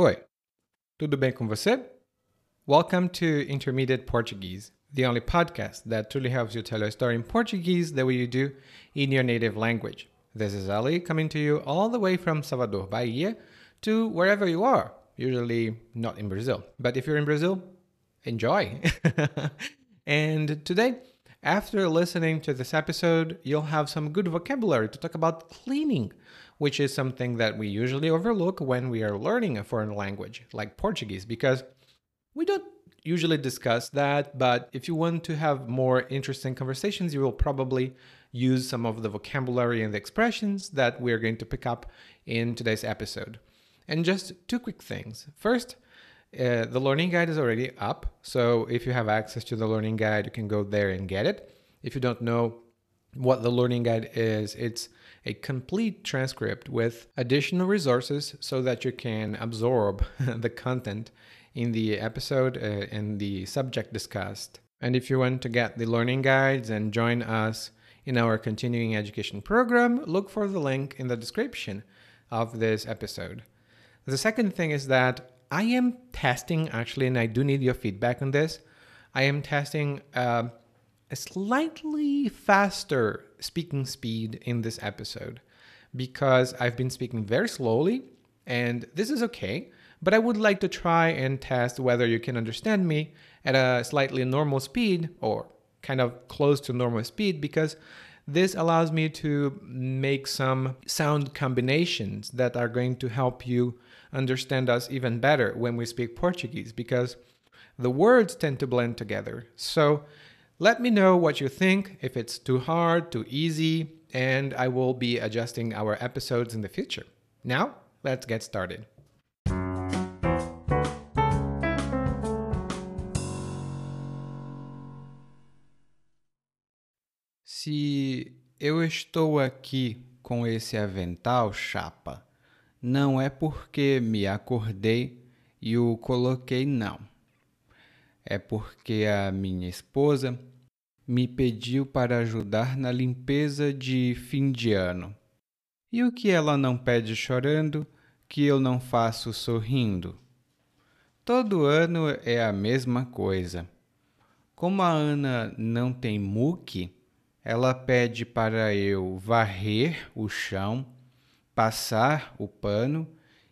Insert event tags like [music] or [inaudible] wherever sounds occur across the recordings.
Oi, tudo bem com você? Welcome to Intermediate Portuguese, the only podcast that truly helps you tell your story in Portuguese the way you do in your native language. This is Ali coming to you all the way from Salvador, Bahia to wherever you are, usually not in Brazil. But if you're in Brazil, enjoy. [laughs] and today, after listening to this episode, you'll have some good vocabulary to talk about cleaning, which is something that we usually overlook when we are learning a foreign language, like Portuguese, because we don't usually discuss that. But if you want to have more interesting conversations, you will probably use some of the vocabulary and the expressions that we're going to pick up in today's episode. And just two quick things. First, uh, the learning guide is already up. So if you have access to the learning guide, you can go there and get it. If you don't know what the learning guide is, it's a complete transcript with additional resources so that you can absorb [laughs] the content in the episode uh, and the subject discussed. And if you want to get the learning guides and join us in our continuing education program, look for the link in the description of this episode. The second thing is that I am testing actually, and I do need your feedback on this. I am testing uh, a slightly faster speaking speed in this episode because I've been speaking very slowly, and this is okay. But I would like to try and test whether you can understand me at a slightly normal speed or kind of close to normal speed because this allows me to make some sound combinations that are going to help you understand us even better when we speak Portuguese because the words tend to blend together. So let me know what you think, if it's too hard, too easy, and I will be adjusting our episodes in the future. Now, let's get started. Se eu estou aqui com esse avental, chapa, não é porque me acordei e o coloquei, não. É porque a minha esposa me pediu para ajudar na limpeza de fim de ano. E o que ela não pede chorando, que eu não faço sorrindo? Todo ano é a mesma coisa. Como a Ana não tem muque, ela pede para eu varrer o chão, passar o pano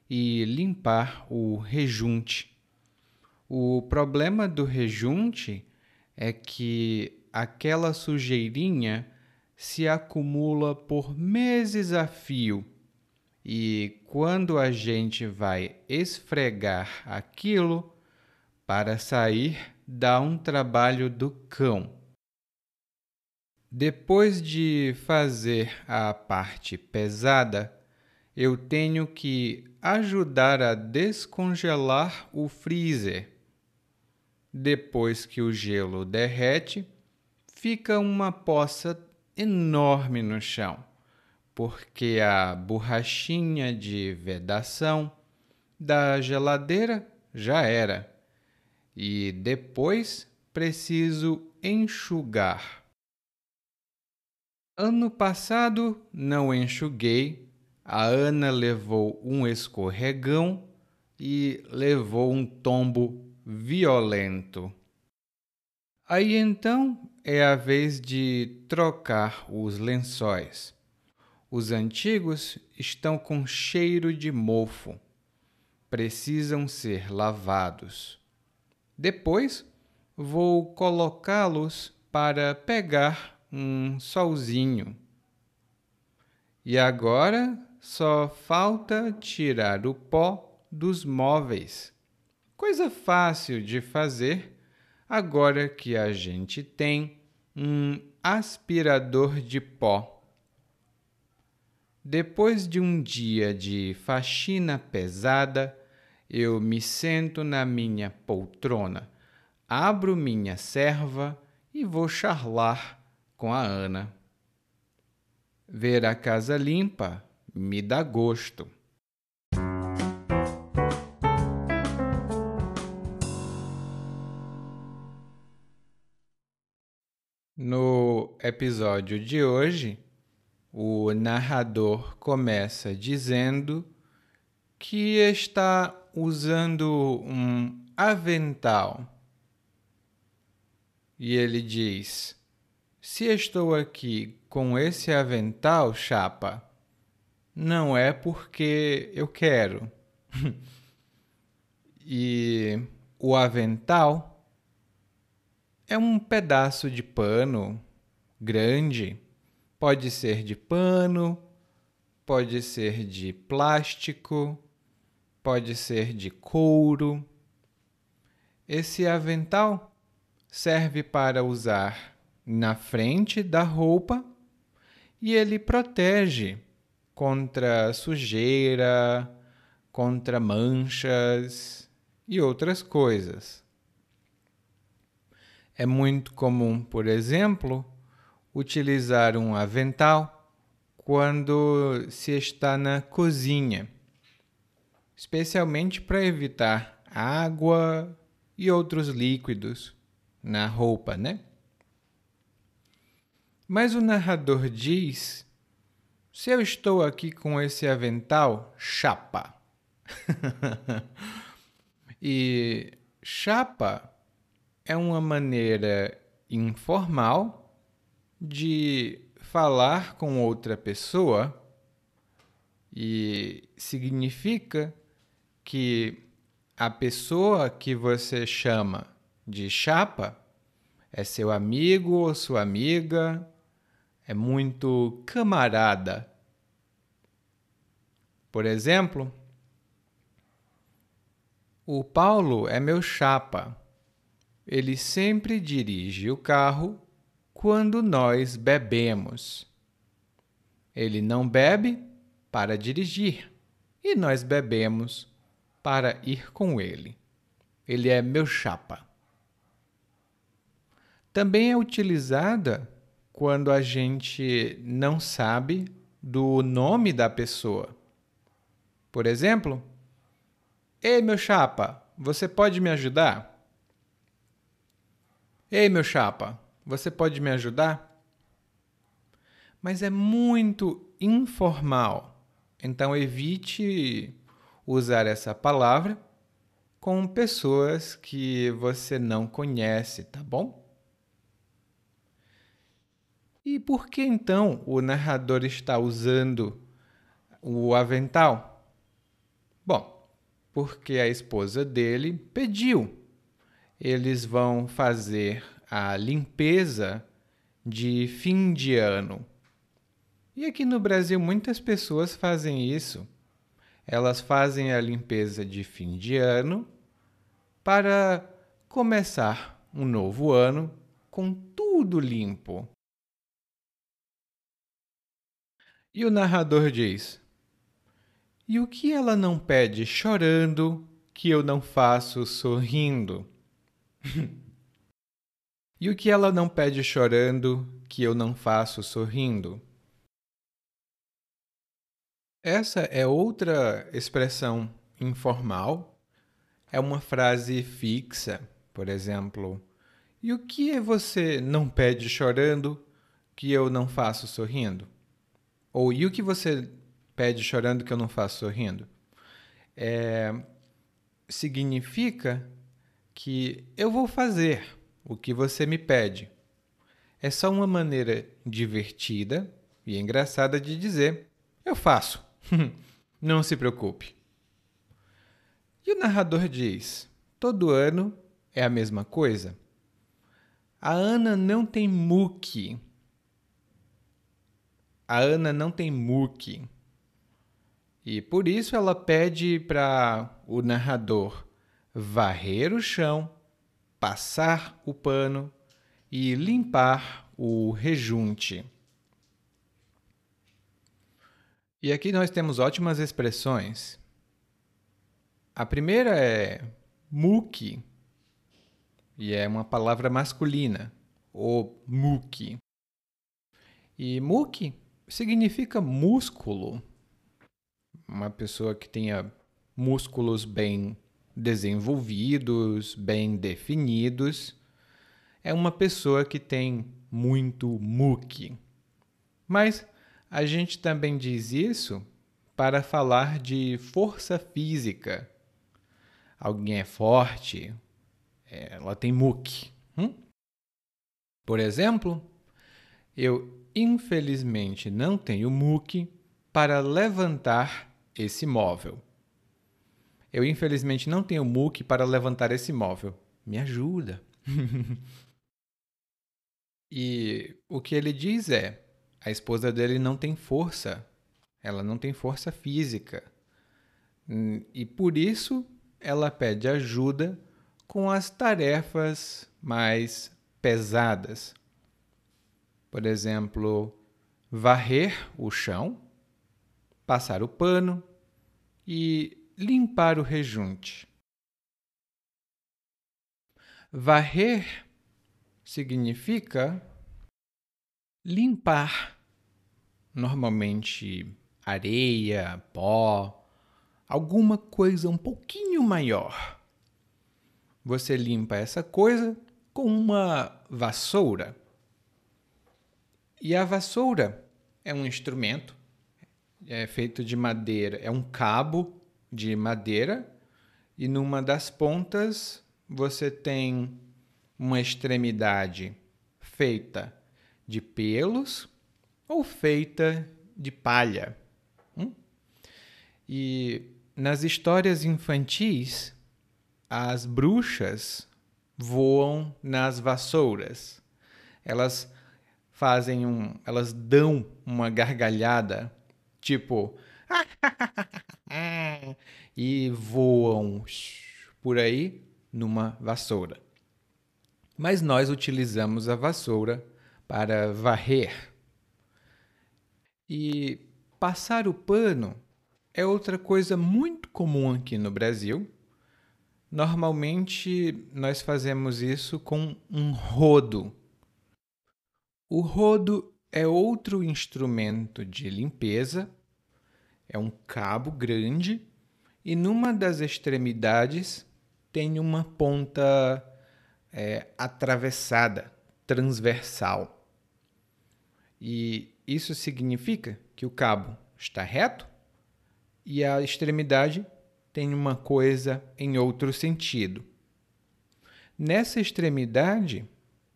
e limpar o rejunte. O problema do rejunte é que aquela sujeirinha se acumula por meses a fio. E quando a gente vai esfregar aquilo para sair, dá um trabalho do cão. Depois de fazer a parte pesada, eu tenho que ajudar a descongelar o freezer. Depois que o gelo derrete, fica uma poça enorme no chão, porque a borrachinha de vedação da geladeira já era. E depois preciso enxugar. Ano passado não enxuguei, a Ana levou um escorregão e levou um tombo violento. Aí então é a vez de trocar os lençóis. Os antigos estão com cheiro de mofo. Precisam ser lavados. Depois vou colocá-los para pegar um solzinho. E agora só falta tirar o pó dos móveis. Coisa fácil de fazer agora que a gente tem um aspirador de pó. Depois de um dia de faxina pesada, eu me sento na minha poltrona, abro minha serva e vou charlar com a Ana. Ver a casa limpa me dá gosto. No episódio de hoje, o narrador começa dizendo que está usando um avental. E ele diz: Se estou aqui com esse avental, chapa, não é porque eu quero. [laughs] e o avental é um pedaço de pano grande. Pode ser de pano, pode ser de plástico, pode ser de couro. Esse avental serve para usar na frente da roupa e ele protege contra sujeira, contra manchas e outras coisas. É muito comum, por exemplo, utilizar um avental quando se está na cozinha, especialmente para evitar água e outros líquidos na roupa, né? Mas o narrador diz: se eu estou aqui com esse avental, chapa. [laughs] e chapa é uma maneira informal de falar com outra pessoa e significa que a pessoa que você chama de chapa é seu amigo ou sua amiga, é muito camarada. Por exemplo, o Paulo é meu chapa. Ele sempre dirige o carro quando nós bebemos. Ele não bebe para dirigir e nós bebemos para ir com ele. Ele é meu chapa. Também é utilizada quando a gente não sabe do nome da pessoa. Por exemplo, Ei, meu chapa, você pode me ajudar? Ei, meu chapa, você pode me ajudar? Mas é muito informal, então evite usar essa palavra com pessoas que você não conhece, tá bom? E por que então o narrador está usando o avental? Bom, porque a esposa dele pediu. Eles vão fazer a limpeza de fim de ano. E aqui no Brasil muitas pessoas fazem isso. Elas fazem a limpeza de fim de ano para começar um novo ano com tudo limpo. E o narrador diz: e o que ela não pede chorando que eu não faço sorrindo? E o que ela não pede chorando que eu não faço sorrindo? Essa é outra expressão informal. É uma frase fixa, por exemplo. E o que você não pede chorando que eu não faço sorrindo? Ou e o que você pede chorando que eu não faço sorrindo. É, significa que eu vou fazer o que você me pede. É só uma maneira divertida e engraçada de dizer: eu faço. [laughs] não se preocupe. E o narrador diz: todo ano é a mesma coisa. A Ana não tem muque. A Ana não tem muque. E por isso ela pede para o narrador varrer o chão, passar o pano e limpar o rejunte. E aqui nós temos ótimas expressões. A primeira é muque, e é uma palavra masculina, o muque. E muque significa músculo uma pessoa que tenha músculos bem desenvolvidos, bem definidos, é uma pessoa que tem muito muque. Mas a gente também diz isso para falar de força física. Alguém é forte, ela tem muque. Hum? Por exemplo, eu infelizmente não tenho muque para levantar esse móvel. Eu infelizmente não tenho muque para levantar esse móvel. Me ajuda. [laughs] e o que ele diz é: a esposa dele não tem força, ela não tem força física. E por isso ela pede ajuda com as tarefas mais pesadas. Por exemplo, varrer o chão, passar o pano e limpar o rejunte. Varrer significa limpar, normalmente areia, pó, alguma coisa um pouquinho maior. Você limpa essa coisa com uma vassoura. E a vassoura é um instrumento, é feito de madeira, é um cabo de madeira e numa das pontas você tem uma extremidade feita de pelos ou feita de palha. Hum? E nas histórias infantis, as bruxas voam nas vassouras. Elas fazem um, elas dão uma gargalhada, tipo [laughs] e voam por aí numa vassoura. Mas nós utilizamos a vassoura para varrer. E passar o pano é outra coisa muito comum aqui no Brasil. Normalmente nós fazemos isso com um rodo. O rodo é outro instrumento de limpeza, é um cabo grande e numa das extremidades tem uma ponta é, atravessada, transversal. E isso significa que o cabo está reto e a extremidade tem uma coisa em outro sentido. Nessa extremidade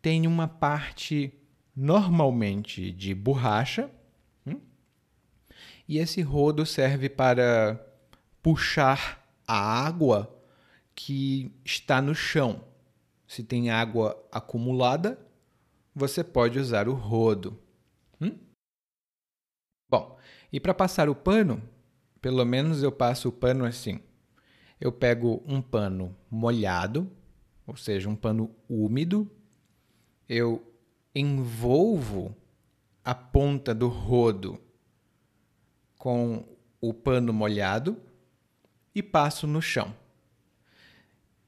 tem uma parte normalmente de borracha? E esse rodo serve para puxar a água que está no chão. Se tem água acumulada, você pode usar o rodo. Hum? Bom, e para passar o pano, pelo menos eu passo o pano assim. Eu pego um pano molhado, ou seja, um pano úmido, eu envolvo a ponta do rodo com o pano molhado e passo no chão.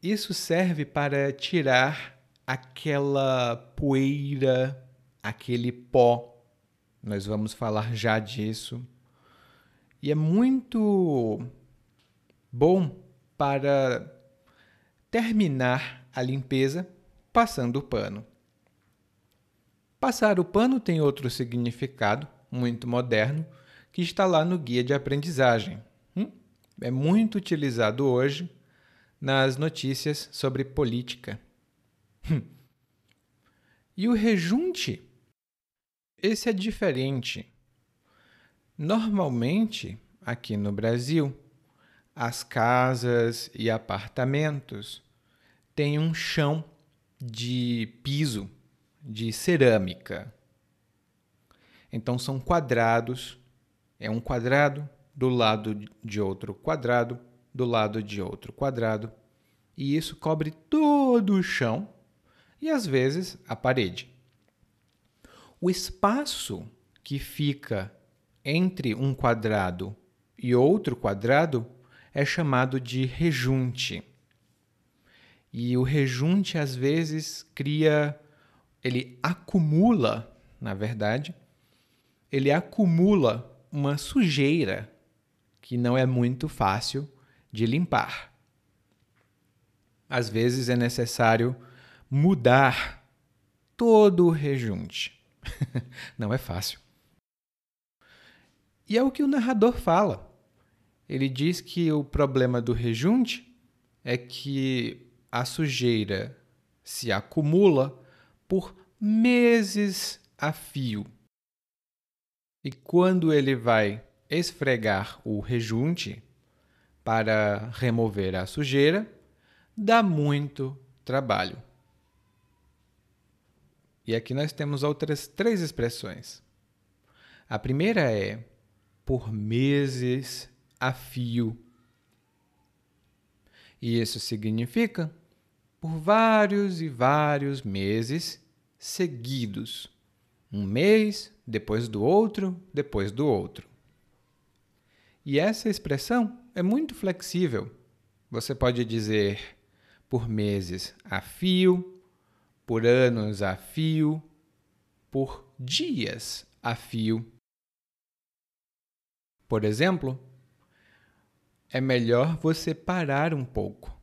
Isso serve para tirar aquela poeira, aquele pó. Nós vamos falar já disso. E é muito bom para terminar a limpeza passando o pano. Passar o pano tem outro significado, muito moderno, que está lá no guia de aprendizagem. Hum? É muito utilizado hoje nas notícias sobre política. Hum. E o rejunte? Esse é diferente. Normalmente, aqui no Brasil, as casas e apartamentos têm um chão de piso de cerâmica. Então são quadrados, é um quadrado do lado de outro quadrado, do lado de outro quadrado, e isso cobre todo o chão e às vezes a parede. O espaço que fica entre um quadrado e outro quadrado é chamado de rejunte. E o rejunte às vezes cria ele acumula, na verdade, ele acumula uma sujeira que não é muito fácil de limpar. Às vezes é necessário mudar todo o rejunte. [laughs] não é fácil. E é o que o narrador fala. ele diz que o problema do rejunte é que a sujeira se acumula por meses a fio. E quando ele vai esfregar o rejunte para remover a sujeira, dá muito trabalho. E aqui nós temos outras três expressões. A primeira é por meses a fio. E isso significa por vários e vários meses seguidos. Um mês, depois do outro, depois do outro. E essa expressão é muito flexível. Você pode dizer por meses a fio, por anos a fio, por dias a fio. Por exemplo, é melhor você parar um pouco.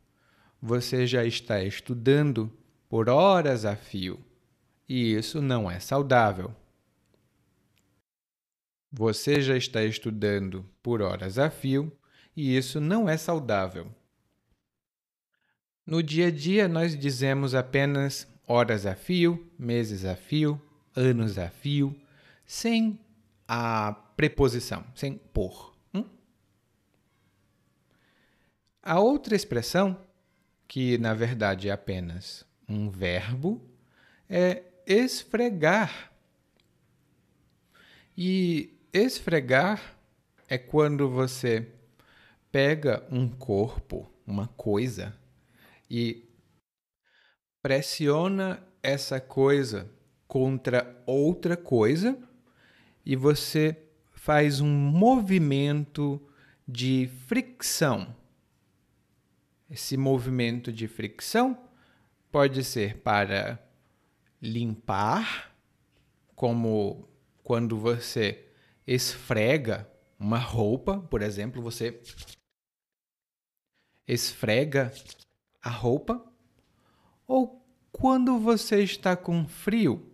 Você já está estudando por horas a fio e isso não é saudável. Você já está estudando por horas a fio e isso não é saudável. No dia a dia, nós dizemos apenas horas a fio, meses a fio, anos a fio, sem a preposição, sem por. Hum? A outra expressão, que na verdade é apenas um verbo, é esfregar. E esfregar é quando você pega um corpo, uma coisa, e pressiona essa coisa contra outra coisa e você faz um movimento de fricção. Esse movimento de fricção pode ser para limpar, como quando você esfrega uma roupa, por exemplo, você esfrega a roupa, ou quando você está com frio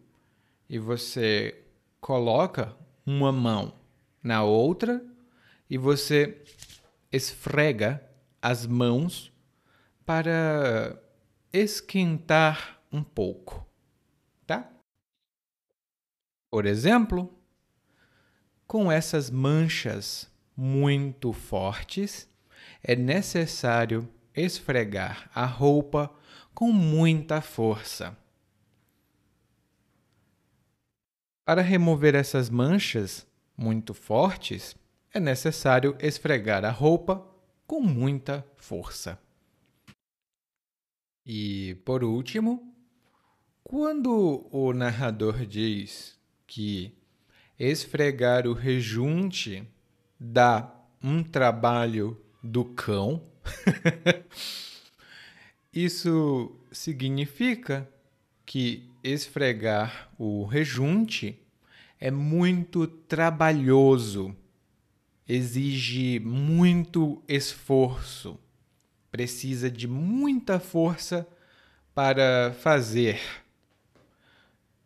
e você coloca uma mão na outra e você esfrega as mãos para esquentar um pouco? Por exemplo, com essas manchas muito fortes, é necessário esfregar a roupa com muita força. Para remover essas manchas muito fortes, é necessário esfregar a roupa com muita força. E, por último, quando o narrador diz que esfregar o rejunte dá um trabalho do cão, [laughs] isso significa que esfregar o rejunte é muito trabalhoso, exige muito esforço, precisa de muita força para fazer.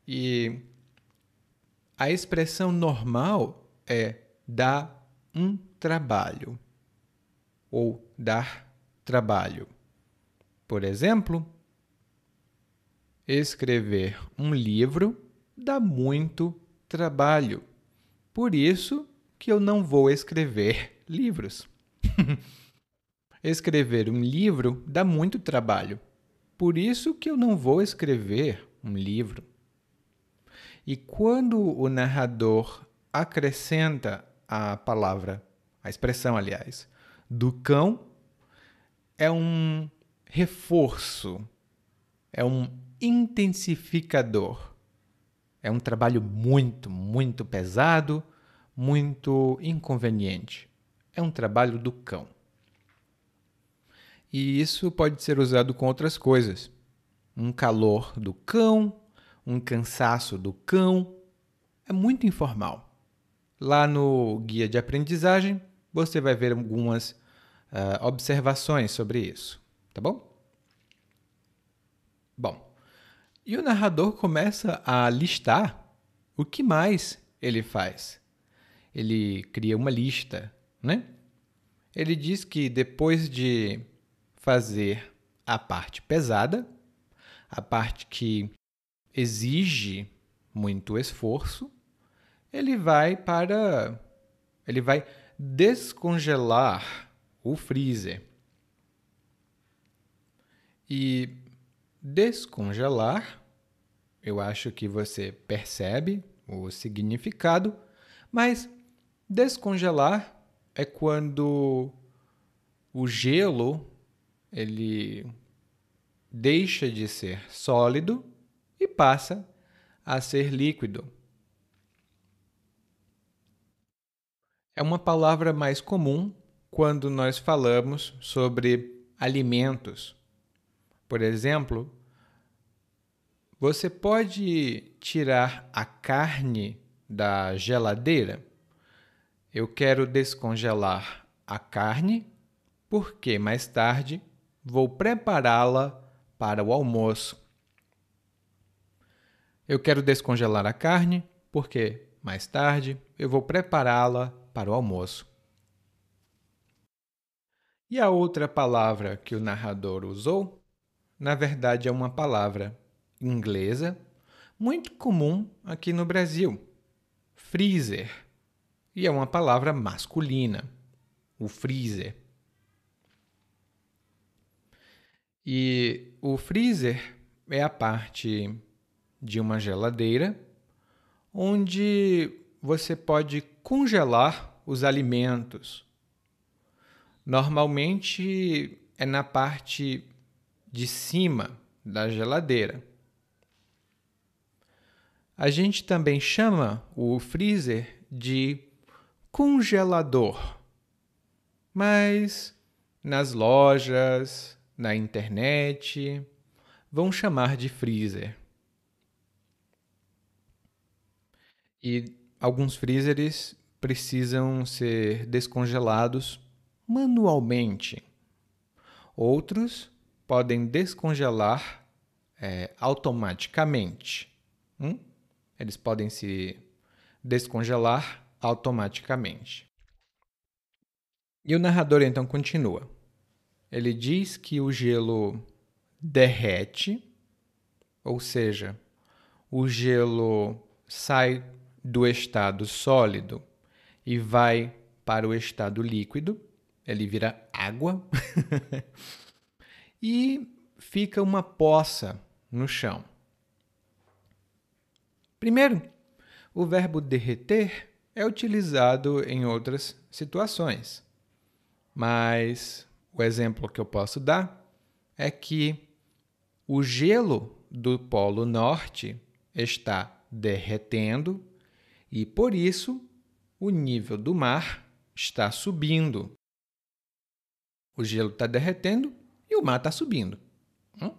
E a expressão normal é dar um trabalho ou dar trabalho. Por exemplo, escrever um livro dá muito trabalho. Por isso que eu não vou escrever livros. [laughs] escrever um livro dá muito trabalho. Por isso que eu não vou escrever um livro. E quando o narrador acrescenta a palavra, a expressão, aliás, do cão, é um reforço, é um intensificador. É um trabalho muito, muito pesado, muito inconveniente. É um trabalho do cão. E isso pode ser usado com outras coisas. Um calor do cão, um cansaço do cão. É muito informal. Lá no guia de aprendizagem, você vai ver algumas uh, observações sobre isso, tá bom? Bom, e o narrador começa a listar o que mais ele faz. Ele cria uma lista, né? ele diz que depois de fazer a parte pesada, a parte que exige muito esforço, ele vai para ele vai descongelar o freezer. E descongelar, eu acho que você percebe o significado, mas descongelar é quando o gelo ele deixa de ser sólido e passa a ser líquido. É uma palavra mais comum quando nós falamos sobre alimentos. Por exemplo, você pode tirar a carne da geladeira? Eu quero descongelar a carne porque mais tarde vou prepará-la para o almoço. Eu quero descongelar a carne porque mais tarde eu vou prepará-la para o almoço. E a outra palavra que o narrador usou, na verdade, é uma palavra inglesa muito comum aqui no Brasil: freezer. E é uma palavra masculina, o freezer. E o freezer é a parte de uma geladeira onde você pode congelar os alimentos. Normalmente é na parte de cima da geladeira. A gente também chama o freezer de congelador. Mas nas lojas, na internet, vão chamar de freezer. E alguns freezers precisam ser descongelados manualmente. Outros podem descongelar é, automaticamente. Hum? Eles podem se descongelar automaticamente. E o narrador então continua. Ele diz que o gelo derrete, ou seja, o gelo sai do estado sólido e vai para o estado líquido, ele vira água [laughs] e fica uma poça no chão. Primeiro, o verbo derreter é utilizado em outras situações, mas o exemplo que eu posso dar é que o gelo do Polo Norte está derretendo e, por isso, o nível do mar está subindo. O gelo está derretendo e o mar está subindo. Hum?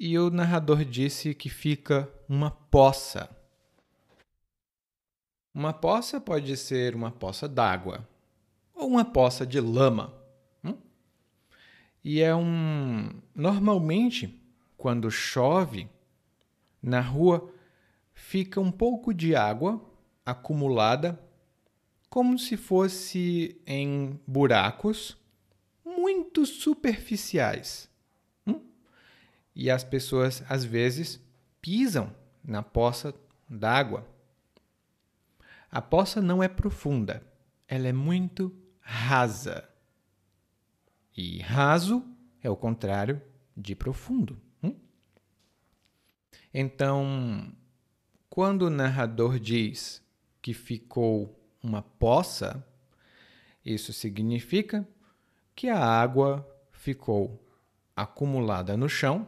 E o narrador disse que fica uma poça. Uma poça pode ser uma poça d'água ou uma poça de lama. Hum? E é um. Normalmente, quando chove, na rua fica um pouco de água acumulada, como se fosse em buracos muito superficiais. Hum? E as pessoas, às vezes, pisam na poça d'água. A poça não é profunda, ela é muito rasa. E raso é o contrário de profundo. Hum? Então, quando o narrador diz que ficou uma poça, isso significa que a água ficou acumulada no chão,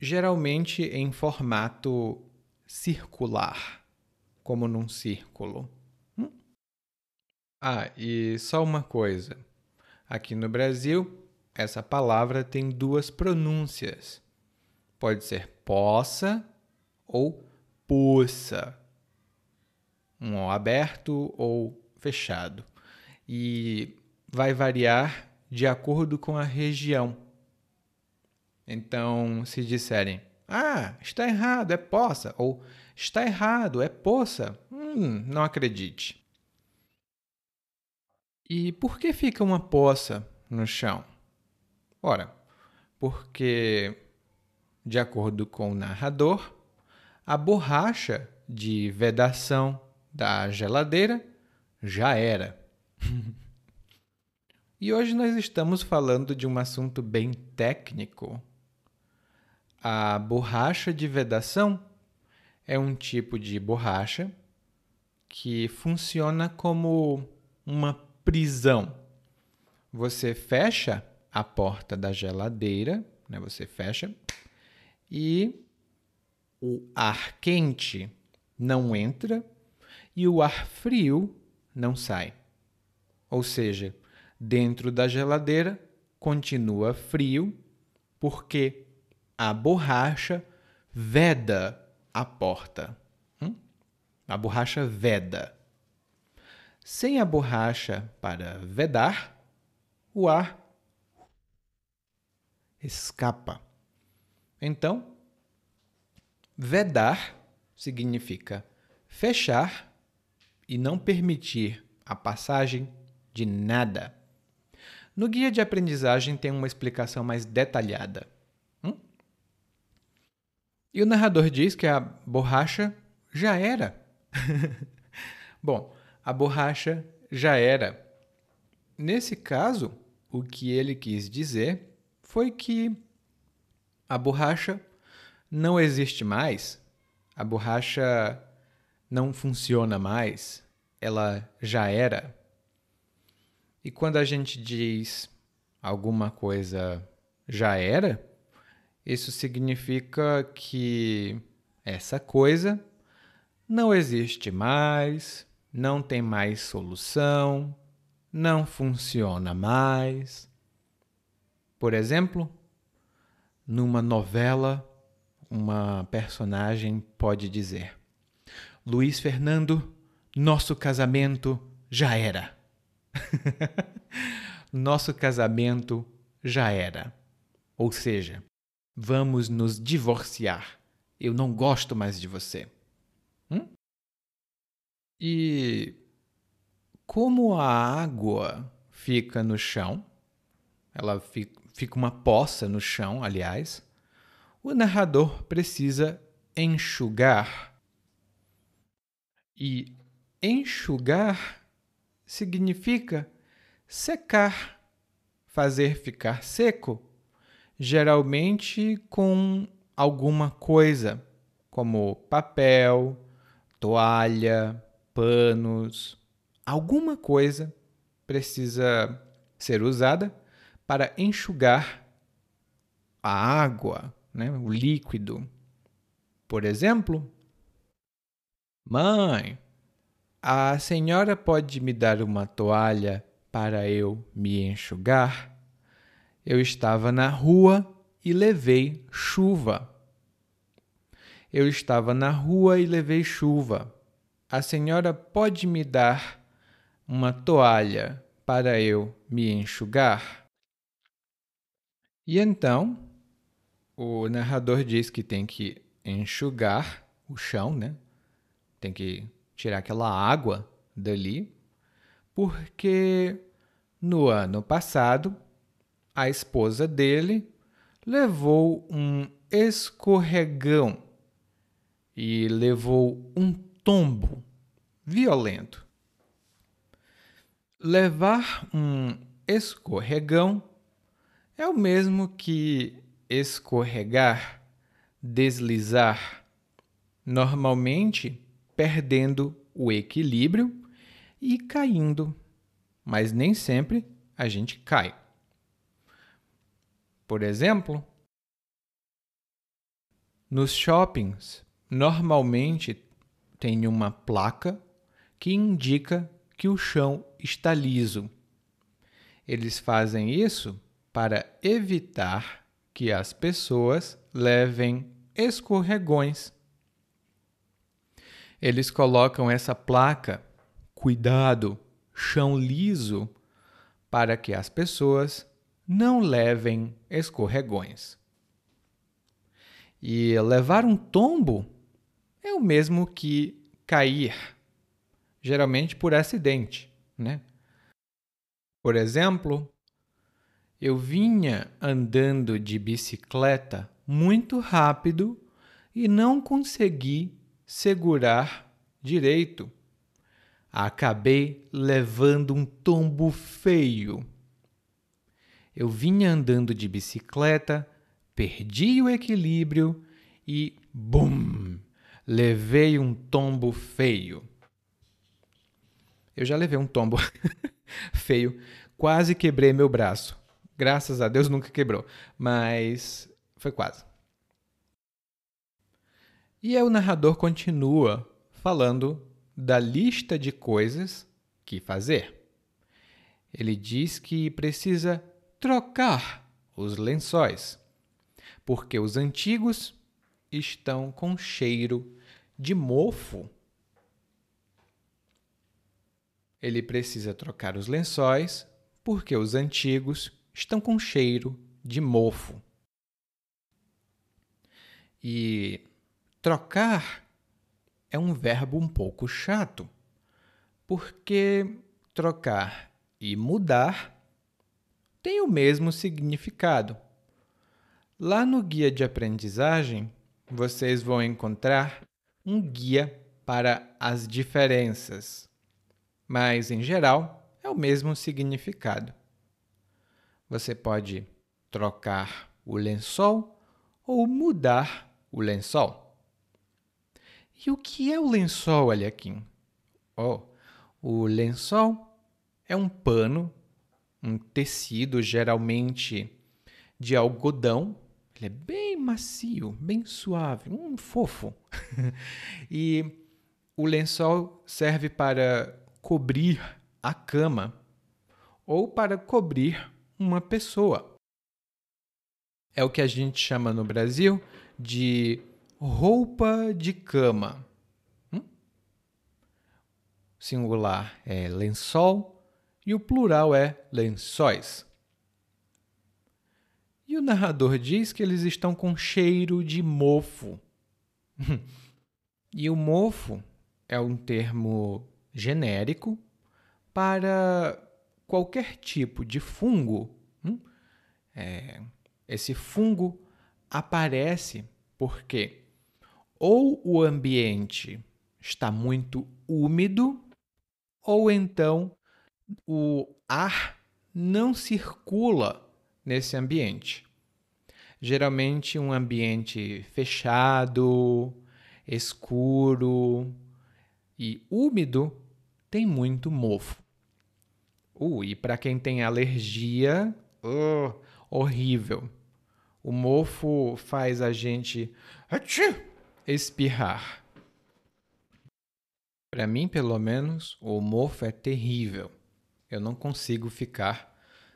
geralmente em formato circular, como num círculo. Ah, e só uma coisa. Aqui no Brasil, essa palavra tem duas pronúncias. Pode ser poça ou poça. Um O aberto ou fechado. E vai variar de acordo com a região. Então, se disserem, ah, está errado, é poça, ou está errado, é poça, hum, não acredite. E por que fica uma poça no chão? Ora, porque, de acordo com o narrador, a borracha de vedação da geladeira já era. [laughs] e hoje nós estamos falando de um assunto bem técnico. A borracha de vedação é um tipo de borracha que funciona como uma prisão. Você fecha a porta da geladeira, né? Você fecha e o ar quente não entra e o ar frio não sai. Ou seja, dentro da geladeira continua frio porque a borracha veda a porta. Hum? A borracha veda. Sem a borracha para vedar, o ar escapa. Então, vedar significa fechar e não permitir a passagem de nada. No guia de aprendizagem tem uma explicação mais detalhada. Hum? E o narrador diz que a borracha já era. [laughs] Bom, a borracha já era. Nesse caso, o que ele quis dizer foi que a borracha não existe mais, a borracha não funciona mais, ela já era. E quando a gente diz alguma coisa já era, isso significa que essa coisa não existe mais, não tem mais solução, não funciona mais. Por exemplo, numa novela, uma personagem pode dizer: Luiz Fernando, nosso casamento já era. [laughs] nosso casamento já era. Ou seja, vamos nos divorciar. Eu não gosto mais de você. Hum? E como a água fica no chão, ela fica fica uma poça no chão, aliás, o narrador precisa enxugar. E enxugar significa secar, fazer ficar seco, geralmente com alguma coisa, como papel, toalha, panos, alguma coisa precisa ser usada para enxugar a água, né, o líquido. Por exemplo, mãe, a senhora pode me dar uma toalha para eu me enxugar? Eu estava na rua e levei chuva. Eu estava na rua e levei chuva. A senhora pode me dar uma toalha para eu me enxugar? E então, o narrador diz que tem que enxugar o chão, né? Tem que tirar aquela água dali, porque no ano passado a esposa dele levou um escorregão e levou um tombo violento. Levar um escorregão é o mesmo que escorregar, deslizar, normalmente perdendo o equilíbrio e caindo, mas nem sempre a gente cai. Por exemplo, nos shoppings, normalmente tem uma placa que indica que o chão está liso. Eles fazem isso para evitar que as pessoas levem escorregões. Eles colocam essa placa, cuidado, chão liso, para que as pessoas não levem escorregões. E levar um tombo é o mesmo que cair, geralmente por acidente, né? Por exemplo, eu vinha andando de bicicleta muito rápido e não consegui segurar direito. Acabei levando um tombo feio. Eu vinha andando de bicicleta, perdi o equilíbrio e bum! Levei um tombo feio. Eu já levei um tombo [laughs] feio, quase quebrei meu braço. Graças a Deus nunca quebrou, mas foi quase. E aí o narrador continua falando da lista de coisas que fazer. Ele diz que precisa trocar os lençóis, porque os antigos estão com cheiro de mofo. Ele precisa trocar os lençóis porque os antigos estão com cheiro de mofo. E trocar é um verbo um pouco chato, porque trocar e mudar têm o mesmo significado. Lá no guia de aprendizagem, vocês vão encontrar um guia para as diferenças, mas em geral é o mesmo significado. Você pode trocar o lençol ou mudar o lençol. E o que é o lençol, Aliakim? Oh, o lençol é um pano, um tecido geralmente de algodão ele é bem macio, bem suave, um fofo. [laughs] e o lençol serve para cobrir a cama ou para cobrir uma pessoa. É o que a gente chama no Brasil de roupa de cama. Hum? Singular é lençol e o plural é lençóis. E o narrador diz que eles estão com cheiro de mofo. [laughs] e o mofo é um termo genérico para qualquer tipo de fungo. Hum? É, esse fungo aparece porque ou o ambiente está muito úmido, ou então o ar não circula nesse ambiente. Geralmente um ambiente fechado, escuro e úmido tem muito mofo. Uh, e para quem tem alergia, uh, horrível. O mofo faz a gente espirrar. Para mim, pelo menos, o mofo é terrível. Eu não consigo ficar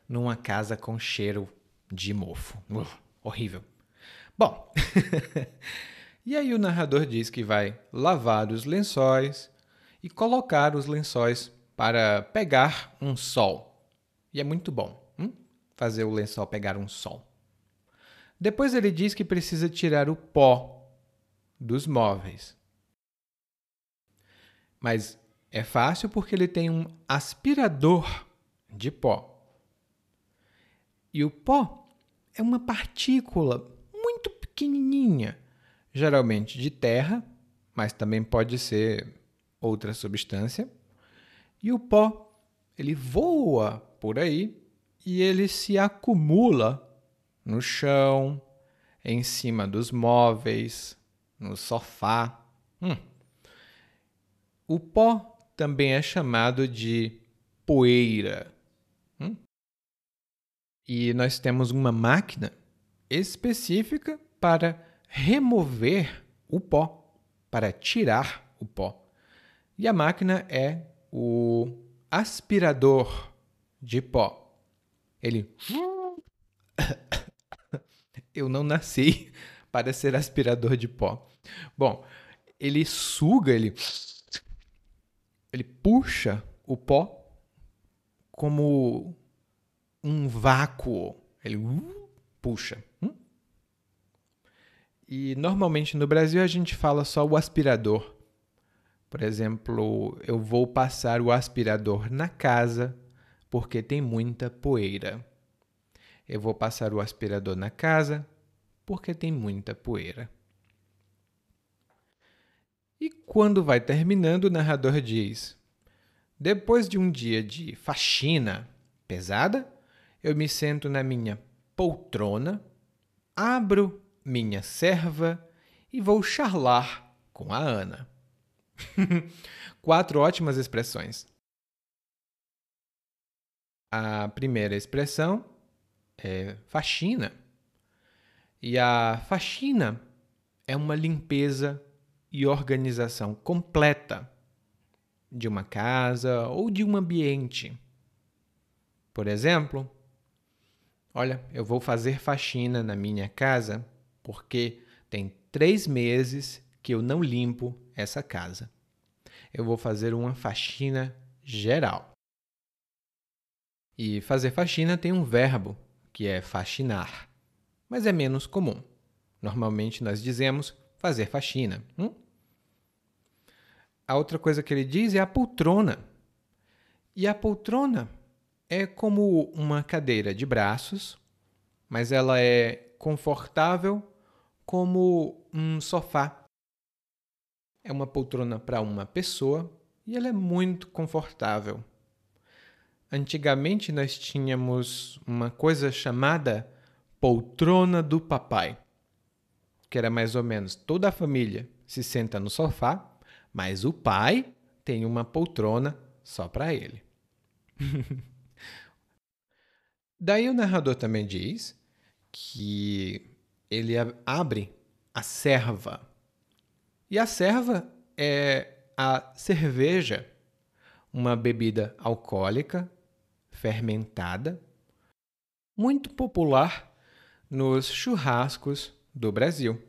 numa casa com cheiro de mofo. Uh, horrível. Bom, [laughs] e aí o narrador diz que vai lavar os lençóis e colocar os lençóis para pegar um sol. E é muito bom hum? fazer o lençol pegar um sol. Depois ele diz que precisa tirar o pó dos móveis. Mas é fácil porque ele tem um aspirador de pó. E o pó é uma partícula muito pequenininha, geralmente de terra, mas também pode ser outra substância. E o pó, ele voa por aí e ele se acumula no chão, em cima dos móveis, no sofá. Hum. O pó também é chamado de poeira. E nós temos uma máquina específica para remover o pó, para tirar o pó. E a máquina é o aspirador de pó. Ele. [laughs] Eu não nasci para ser aspirador de pó. Bom, ele suga, ele. Ele puxa o pó como um vácuo. Ele uh, puxa. Hum? E normalmente no Brasil a gente fala só o aspirador. Por exemplo, eu vou passar o aspirador na casa porque tem muita poeira. Eu vou passar o aspirador na casa, porque tem muita poeira. E quando vai terminando, o narrador diz: Depois de um dia de faxina pesada, eu me sento na minha poltrona, abro minha serva e vou charlar com a Ana. [laughs] Quatro ótimas expressões. A primeira expressão é faxina. E a faxina é uma limpeza e organização completa de uma casa ou de um ambiente. Por exemplo, olha, eu vou fazer faxina na minha casa porque tem três meses que eu não limpo essa casa. Eu vou fazer uma faxina geral. E fazer faxina tem um verbo, que é faxinar, mas é menos comum. Normalmente nós dizemos fazer faxina. Hum? A outra coisa que ele diz é a poltrona. E a poltrona é como uma cadeira de braços, mas ela é confortável como um sofá. É uma poltrona para uma pessoa e ela é muito confortável. Antigamente nós tínhamos uma coisa chamada poltrona do papai, que era mais ou menos toda a família se senta no sofá, mas o pai tem uma poltrona só para ele. [laughs] Daí o narrador também diz que ele abre a serva. E a serva é a cerveja, uma bebida alcoólica fermentada, muito popular nos churrascos do Brasil.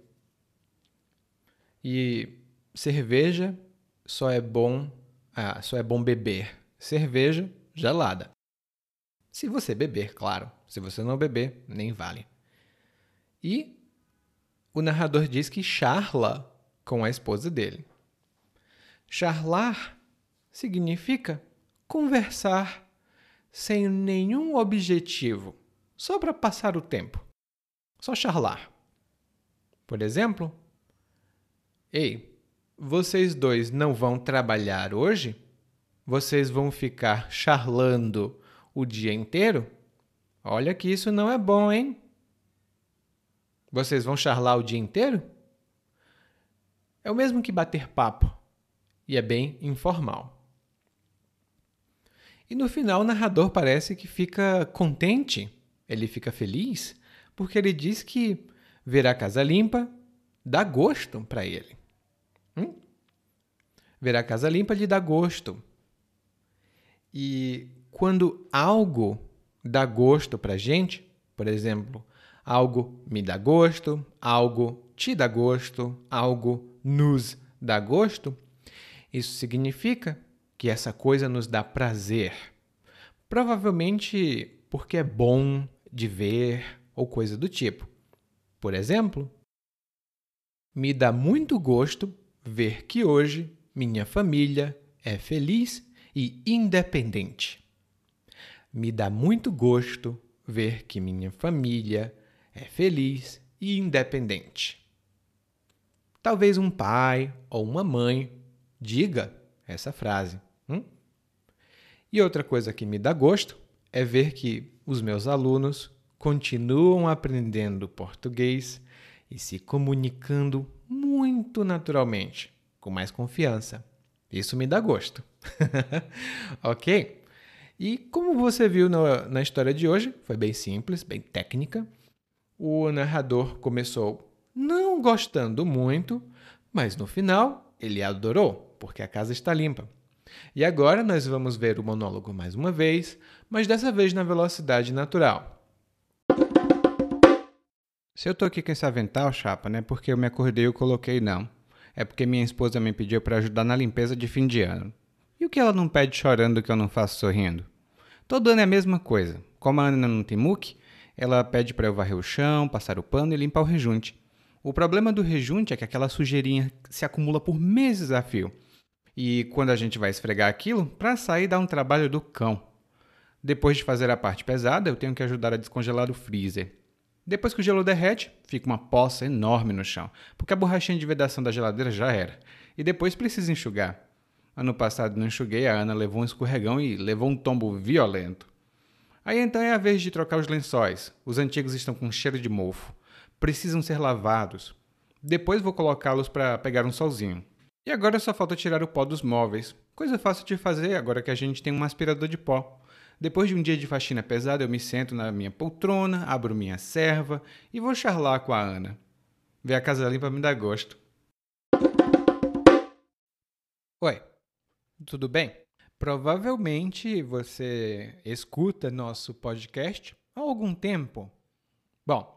E cerveja só é bom, ah, só é bom beber cerveja gelada. Se você beber, claro. Se você não beber, nem vale. E o narrador diz que charla com a esposa dele. Charlar significa conversar sem nenhum objetivo, só para passar o tempo. Só charlar. Por exemplo, Ei, vocês dois não vão trabalhar hoje? Vocês vão ficar charlando o dia inteiro? Olha que isso não é bom, hein? Vocês vão charlar o dia inteiro? É o mesmo que bater papo e é bem informal. E no final, o narrador parece que fica contente, ele fica feliz, porque ele diz que ver a casa limpa dá gosto para ele. Hum? Ver a casa limpa lhe dá gosto. E quando algo dá gosto para gente, por exemplo, algo me dá gosto, algo te dá gosto, algo nos dá gosto, isso significa que essa coisa nos dá prazer. Provavelmente porque é bom de ver ou coisa do tipo. Por exemplo, me dá muito gosto ver que hoje minha família é feliz e independente. Me dá muito gosto ver que minha família é feliz e independente. Talvez um pai ou uma mãe diga essa frase. Hum? E outra coisa que me dá gosto é ver que os meus alunos continuam aprendendo português e se comunicando muito naturalmente, com mais confiança. Isso me dá gosto. [laughs] ok? E como você viu na, na história de hoje, foi bem simples, bem técnica. O narrador começou não gostando muito, mas no final ele adorou, porque a casa está limpa. E agora nós vamos ver o monólogo mais uma vez, mas dessa vez na velocidade natural. Se eu tô aqui com esse avental, chapa, não é porque eu me acordei e coloquei, não. É porque minha esposa me pediu para ajudar na limpeza de fim de ano. E o que ela não pede chorando que eu não faço sorrindo? Todo ano é a mesma coisa. Como a Ana não tem muque, ela pede para eu varrer o chão, passar o pano e limpar o rejunte. O problema do rejunte é que aquela sujeirinha se acumula por meses a fio. E quando a gente vai esfregar aquilo, para sair dá um trabalho do cão. Depois de fazer a parte pesada, eu tenho que ajudar a descongelar o freezer. Depois que o gelo derrete, fica uma poça enorme no chão, porque a borrachinha de vedação da geladeira já era. E depois precisa enxugar. Ano passado não enxuguei, a Ana levou um escorregão e levou um tombo violento. Aí então é a vez de trocar os lençóis. Os antigos estão com cheiro de mofo. Precisam ser lavados. Depois vou colocá-los para pegar um solzinho. E agora só falta tirar o pó dos móveis. Coisa fácil de fazer agora que a gente tem um aspirador de pó. Depois de um dia de faxina pesada, eu me sento na minha poltrona, abro minha serva e vou charlar com a Ana. Ver a casa limpa me dá gosto. Oi, tudo bem? Provavelmente você escuta nosso podcast há algum tempo. Bom,